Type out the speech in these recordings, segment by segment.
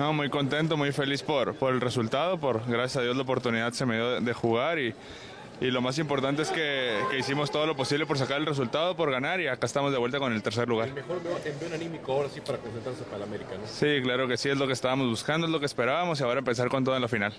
No, muy contento, muy feliz por, por el resultado, por gracias a Dios la oportunidad se me dio de, de jugar y, y lo más importante es que, que hicimos todo lo posible por sacar el resultado, por ganar y acá estamos de vuelta con el tercer lugar. Mejor envío anímico ahora sí para concentrarse para la América, ¿no? Sí, claro que sí, es lo que estábamos buscando, es lo que esperábamos y ahora empezar con todo en la final.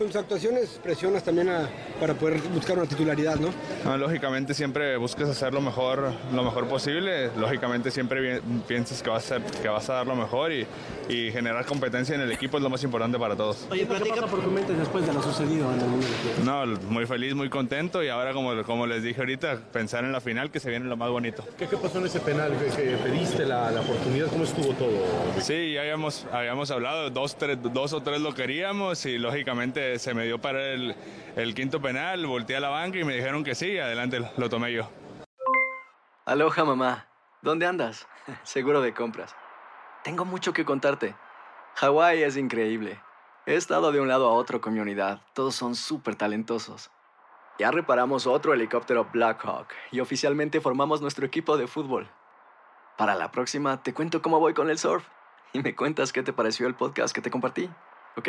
Con tus actuaciones presionas también a- para poder buscar una titularidad, ¿no? No, lógicamente siempre buscas hacer lo mejor, lo mejor posible. Lógicamente siempre piensas que vas a, que vas a dar lo mejor y, y generar competencia en el equipo es lo más importante para todos. Oye, platica por tu mente después de lo sucedido en el. No, muy feliz, muy contento y ahora como, como les dije ahorita, pensar en la final que se viene lo más bonito. ¿Qué, qué pasó en ese penal? ¿Que, que pediste la, la oportunidad? ¿Cómo estuvo todo? Sí, ya habíamos, habíamos hablado, dos, tres, dos o tres lo queríamos y lógicamente se me dio para el, el quinto penal, volteé a la banca y me dijeron que sí, adelante lo tomé yo. Aloha mamá, ¿dónde andas? Seguro de compras. Tengo mucho que contarte. Hawái es increíble. He estado de un lado a otro con mi unidad. Todos son súper talentosos. Ya reparamos otro helicóptero Blackhawk y oficialmente formamos nuestro equipo de fútbol. Para la próxima te cuento cómo voy con el surf y me cuentas qué te pareció el podcast que te compartí, ¿ok?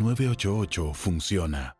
988 funciona.